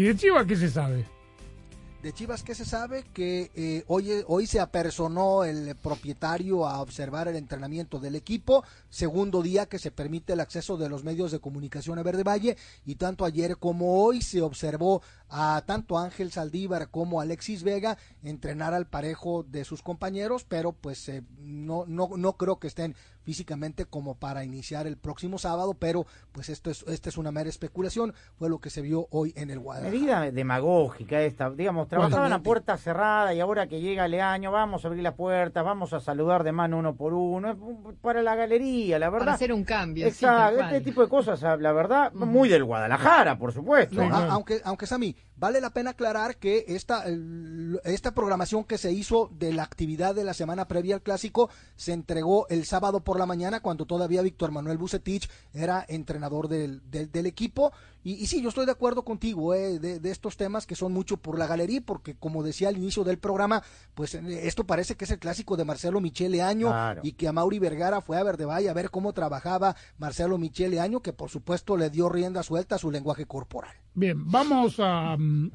¿Y de Chivas qué se sabe? De Chivas, ¿qué se sabe? Que eh, hoy, hoy se apersonó el propietario a observar el entrenamiento del equipo. Segundo día que se permite el acceso de los medios de comunicación a Verde Valle. Y tanto ayer como hoy se observó a tanto Ángel Saldívar como Alexis Vega entrenar al parejo de sus compañeros, pero pues eh, no, no, no creo que estén físicamente como para iniciar el próximo sábado, pero pues esto es, esta es una mera especulación, fue lo que se vio hoy en el Guadalajara. Medida demagógica esta, digamos, trabajaban a puerta cerrada y ahora que llega Leaño, vamos a abrir las puertas, vamos a saludar de mano uno por uno, para la galería, la verdad. Para hacer un cambio. Exacto, este tipo de cosas, la verdad, muy del Guadalajara, por supuesto. No, a- aunque, aunque Sammy, vale la pena aclarar que esta, esta programación que se hizo de la actividad de la semana previa al clásico se entregó el sábado por la mañana cuando todavía Víctor Manuel Bucetich era entrenador del, del, del equipo. Y, y sí, yo estoy de acuerdo contigo eh, de, de estos temas que son mucho por la galería, porque como decía al inicio del programa, pues eh, esto parece que es el clásico de Marcelo Michele Año Claro. y que a Mauri Vergara fue a Verde Valle a ver cómo trabajaba Marcelo Michele Año, que por supuesto le dio rienda suelta a su lenguaje corporal. Bien, vamos a, mm,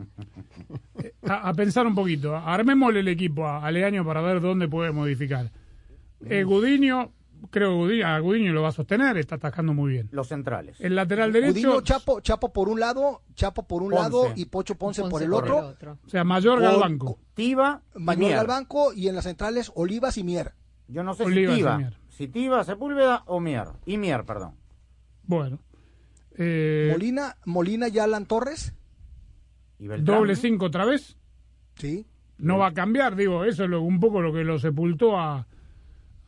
a, a pensar un poquito. Armémosle el equipo a, a Leaño para ver dónde puede modificar. Eh, Gudiño, creo que Gudiño, a Gudiño lo va a sostener, está atajando muy bien. Los centrales. El lateral derecho, Gudiño, Chapo, Chapo por un lado, Chapo por un Ponce. lado y Pocho Ponce, por el otro. o sea, Mayorga al Con- banco. Tiva y Manuel Mier. al banco y en las centrales Olivas y Mier. Yo no sé Olivas si Tiva, si Tiva, Sepúlveda o Mier. Y Mier, perdón. Bueno. Eh, Molina, Molina y Alan Torres. Y doble cinco otra vez. Sí. No va a cambiar, digo, eso es lo- un poco lo que lo sepultó a,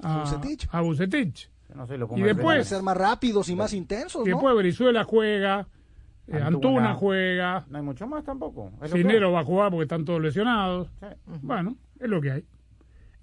a, Bucetich. a Bucetich. Yo no sé, lo Y después- ser más rápidos y más intensos, Y ¿no? después Brizuela juega, eh, Antuna, Antuna. juega, No hay mucho más tampoco. Cinero va a jugar porque están todos lesionados. Sí. Bueno, es lo que hay.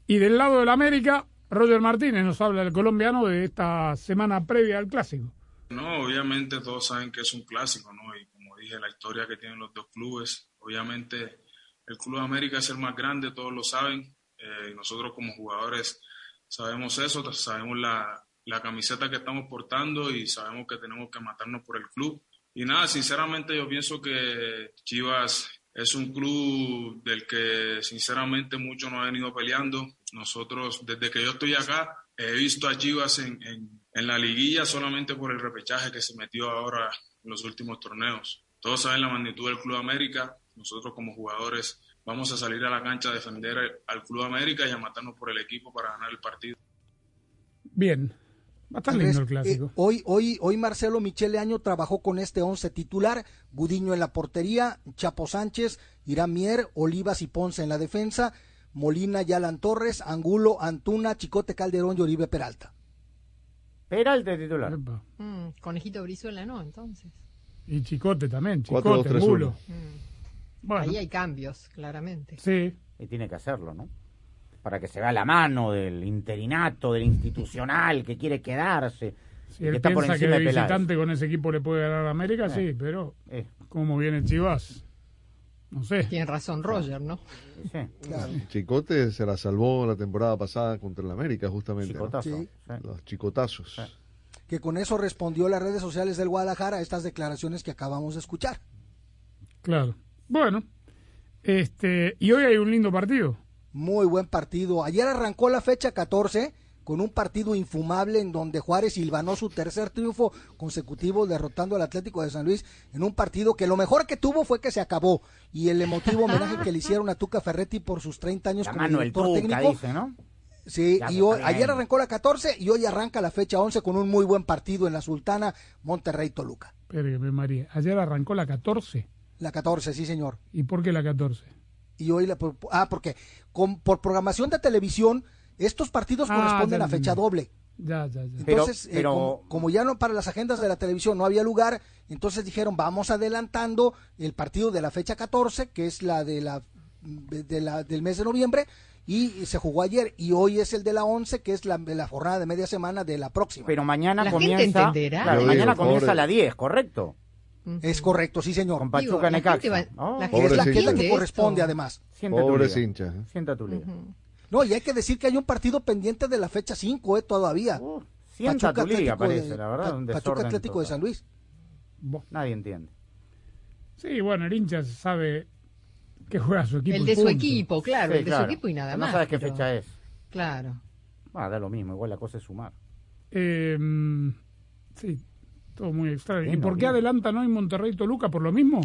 Y del lado del América, Roger Martínez nos habla del colombiano de esta semana previa al clásico. No, obviamente todos saben que es un clásico, ¿no? Y como dije, la historia que tienen los dos clubes, obviamente el Club América es el más grande, todos lo saben, eh, y nosotros como jugadores sabemos eso, sabemos la, la camiseta que estamos portando y sabemos que tenemos que matarnos por el club. Y nada, sinceramente yo pienso que Chivas es un club del que sinceramente mucho nos ha venido peleando. Nosotros, desde que yo estoy acá, he visto a Chivas en- en la liguilla solamente por el repechaje que se metió ahora en los últimos torneos. Todos saben la magnitud del Club América. Nosotros como jugadores vamos a salir a la cancha a defender al Club América y a matarnos por el equipo para ganar el partido. Bien, va a estar Andrés, lindo el clásico. eh, hoy, hoy, hoy Marcelo Michele Año trabajó con este once titular, Gudiño en la portería, Chapo Sánchez, Irán Mier, Olivas y Ponce en la defensa, Molina y Alan Torres, Angulo, Antuna, Chicote Calderón y Oribe Peralta. Peralta de titular. Mm, conejito Brizuela, ¿no? Entonces. Y Chicote también, Chicote, uno. Bueno, Ahí hay cambios, claramente. sí. Y tiene que hacerlo, ¿no? Para que se vea la mano del interinato, del institucional que quiere quedarse. Si él que está por piensa que encima de visitante con ese equipo le puede ganar a América, Eh. sí, pero Eh, como viene Chivas, no sé. Tiene razón Roger, ¿no? sí. Chicote se la salvó la temporada pasada contra el América, justamente. ¿no? Chicotazo. Sí. Los chicotazos. Que con eso respondió las redes sociales del Guadalajara a estas declaraciones que acabamos de escuchar. Claro. Bueno, este, y hoy hay un lindo partido. Muy buen partido. Ayer arrancó la fecha 14 con un partido infumable en donde Juárez silvanó su tercer triunfo consecutivo derrotando al Atlético de San Luis en un partido que lo mejor que tuvo fue que se acabó y el emotivo [laughs] homenaje que le hicieron a Tuca Ferretti por sus 30 años como director Tuca, técnico. dice, ¿no? Sí, Ya y hoy- ayer arrancó la 14 y hoy arranca la fecha 11 con un muy buen partido en la Sultana Monterrey-Toluca. Espérame, María. Ayer arrancó la 14. La 14, sí señor. ¿Y por qué la 14? Y hoy la... Ah, porque con, por programación de televisión estos partidos Ah, corresponden ya a fecha doble. Ya, ya, ya. Pero- Entonces, eh, pero- como, como ya no para las agendas de la televisión no había lugar, entonces dijeron vamos adelantando el partido de la fecha 14, que es la de la, de la del mes de noviembre, y se jugó ayer, y hoy es el de la 11, que es la, la jornada de media semana de la próxima. Pero mañana La gente comienza. entenderá. Claro, mañana digo, comienza pobre- la 10, ¿correcto? es correcto, sí señor. Con Digo, Pachuca la Necaxa. gente va- Oh, la Que es la, que, es la que corresponde Esto. además. sienta tu Pobres liga. hinchas. ¿eh? Sienta tu liga. No, y hay que decir que hay un partido pendiente de la fecha 5 eh, todavía. Uh, liga, Atlético parece, de- la verdad. Un Pachuca Atlético de. San Luis. Nadie entiende. Sí, bueno, el hincha sabe Que juega su equipo. El de su punto. equipo, claro, Sí, el de claro. su equipo y nada No más. sabes qué pero- fecha es. Claro. Ah, da lo mismo, igual la cosa es sumar. Eh, sí, todo muy extraño. ¿Y Bien, por qué bien. adelantan hoy Monterrey y Toluca? ¿Por lo mismo?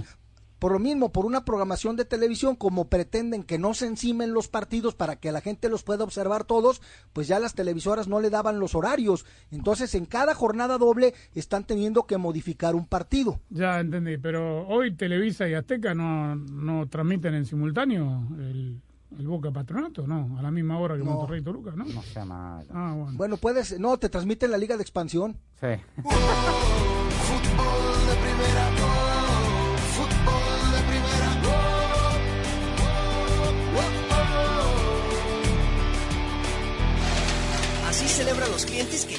Por lo mismo, por una programación de televisión, como pretenden que no se encimen los partidos para que la gente los pueda observar todos, pues ya las televisoras no le daban los horarios. Entonces, en cada jornada doble están teniendo que modificar un partido. Ya entendí, pero hoy Televisa y Azteca no, no transmiten en simultáneo el, el Boca Patronato, ¿no? A la misma hora que No. Monterrey y Toluca, ¿no? No sea malo. Ah, bueno. Bueno, puedes, no, te transmiten la Liga de Expansión. Sí. [laughs] Fútbol de primera, Así celebran los clientes que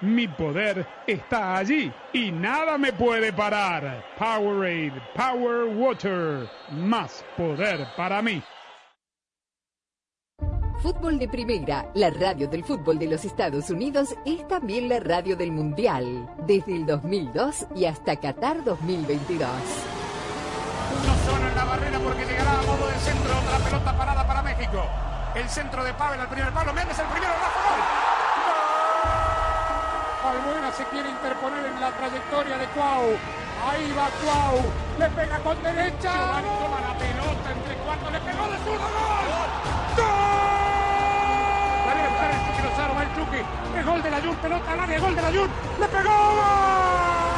Mi poder está allí y nada me puede parar. Powerade, Power Water, más poder para mí. Fútbol de Primera, la radio del fútbol de los Estados Unidos, es también la radio del Mundial, desde el 2002 y hasta Qatar 2022. Uno solo en la barrera porque llegará a modo de centro. Otra pelota parada para México. El centro de Pavel al primer palo. Méndez el primero. Rafa. Albuena se quiere interponer en la trayectoria de Cuau. Ahí va Cuau. Le pega con derecha. Giovanni toma la pelota entre cuartos. Le pegó de zurdo. ¡Gol! ¡Gol! Va a buscar el Chucky Lozano. Va el Chucky. Es gol de la Jun. Pelota al área. Gol de la Jun. ¡Le pegó!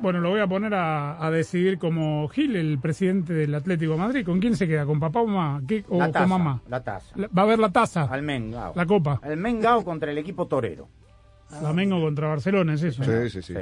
Bueno, lo voy a poner a, a decidir como Gil, el presidente del Atlético de Madrid. ¿Con quién se queda? ¿Con papá o mamá? ¿Qué- o La con taza, mamá? La taza. La- ¿Va a haber la taza? Al Mengao. La copa. El Mengao contra el equipo torero. Flamengo contra Barcelona, es eso. ¿no? Sí, sí, sí.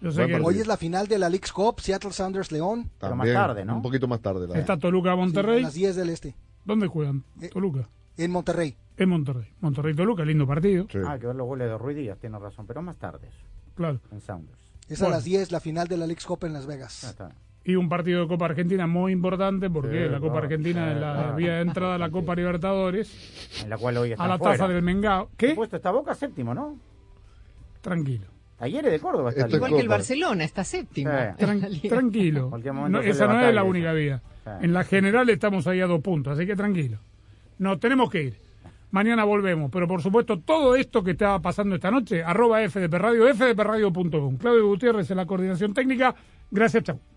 Yo sé que Hoy es la final de la League's Cup, Seattle Sounders León. También, Un poquito más tarde. La está Toluca Monterrey. Sí, a las 10 del este. ¿Dónde juegan? Toluca. En Monterrey. En Monterrey. Monterrey Toluca, lindo partido. Ah, hay que ver los goles de Ruiz Díaz, tiene razón, pero más tarde. Claro. En Sounders. Es Bueno. a las 10 la final de la League's Cup en Las Vegas. Y un partido de Copa Argentina muy importante porque Sí, la Copa Argentina sí, es la vía de entrada a la Copa Libertadores. En la cual hoy está A la taza del Mengao. ¿Qué? Puesto esta boca séptimo, ¿no? Tranquilo. Talleres de Córdoba está Igual que el Barcelona, está séptimo. Sí. [laughs] Tran- tranquilo. esa no es la única vía. Sí. En la general estamos ahí a dos puntos, así que tranquilo. Nos tenemos que ir. Mañana volvemos, pero por supuesto todo esto que estaba pasando esta noche, arroba FDP Radio. Claudio Gutiérrez en la coordinación técnica. Gracias, chao.